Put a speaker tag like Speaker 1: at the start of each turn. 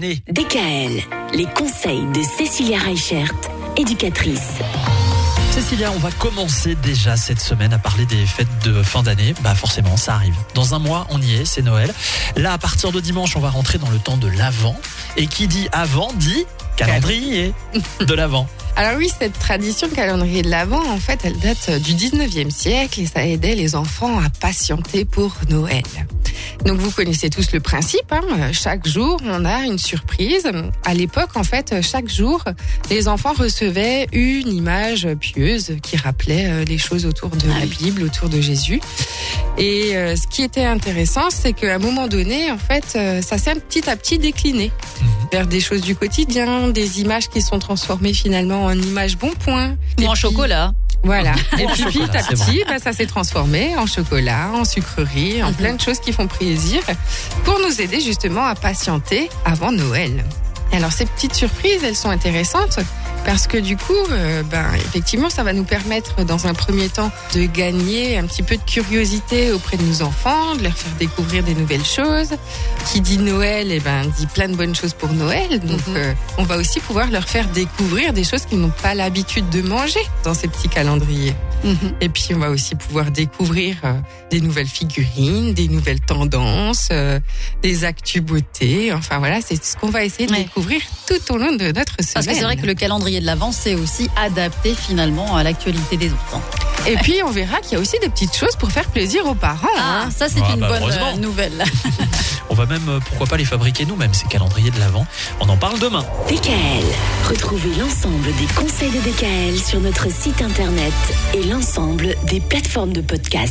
Speaker 1: DKL, les conseils de Cécilia Reichert, éducatrice.
Speaker 2: Cécilia, on va commencer déjà cette semaine à parler des fêtes de fin d'année. Bah forcément, ça arrive. Dans un mois, on y est, c'est Noël. Là, à partir de dimanche, on va rentrer dans le temps de l'Avent. Et qui dit avant dit calendrier de l'Avent.
Speaker 3: Alors oui, cette tradition de calendrier de l'Avent, en fait, elle date du 19e siècle et ça aidait les enfants à patienter pour Noël. Donc vous connaissez tous le principe, hein. chaque jour on a une surprise. À l'époque, en fait, chaque jour, les enfants recevaient une image pieuse qui rappelait euh, les choses autour de la Bible, autour de Jésus. Et euh, ce qui était intéressant, c'est qu'à un moment donné, en fait, euh, ça s'est petit à petit décliné vers des choses du quotidien, des images qui sont transformées finalement en images bon point.
Speaker 4: Ou en
Speaker 3: puis-
Speaker 4: chocolat.
Speaker 3: Voilà. Et puis petit à petit, bah, ça s'est transformé en chocolat, en sucrerie, en plein de choses qui font plaisir pour nous aider justement à patienter avant Noël. Alors ces petites surprises, elles sont intéressantes parce que du coup, euh, ben effectivement, ça va nous permettre dans un premier temps de gagner un petit peu de curiosité auprès de nos enfants, de leur faire découvrir des nouvelles choses. Qui dit Noël, et ben dit plein de bonnes choses pour Noël. Donc
Speaker 4: Mhm.
Speaker 3: euh, on va aussi pouvoir leur faire découvrir des choses qu'ils n'ont pas l'habitude de manger dans ces petits calendriers. Et puis on va aussi pouvoir découvrir euh, des nouvelles figurines, des nouvelles tendances, euh, des actus beauté. Enfin voilà, c'est ce qu'on va essayer de
Speaker 4: Ouais.
Speaker 3: découvrir tout au long de notre semaine.
Speaker 4: Parce que c'est vrai que le calendrier de l'Avent, c'est aussi adapté finalement à l'actualité des enfants.
Speaker 3: Et puis on verra qu'il y a aussi des petites choses pour faire plaisir aux parents.
Speaker 4: Ah,
Speaker 3: hein.
Speaker 4: ça c'est
Speaker 2: Ah,
Speaker 4: une
Speaker 2: bah,
Speaker 4: bonne euh, nouvelle.
Speaker 2: On va même, euh, pourquoi pas les fabriquer nous-mêmes, ces calendriers de l'Avent. On en parle demain.
Speaker 1: DKL, retrouvez l'ensemble des conseils de DKL sur notre site internet et l'ensemble des plateformes de podcast.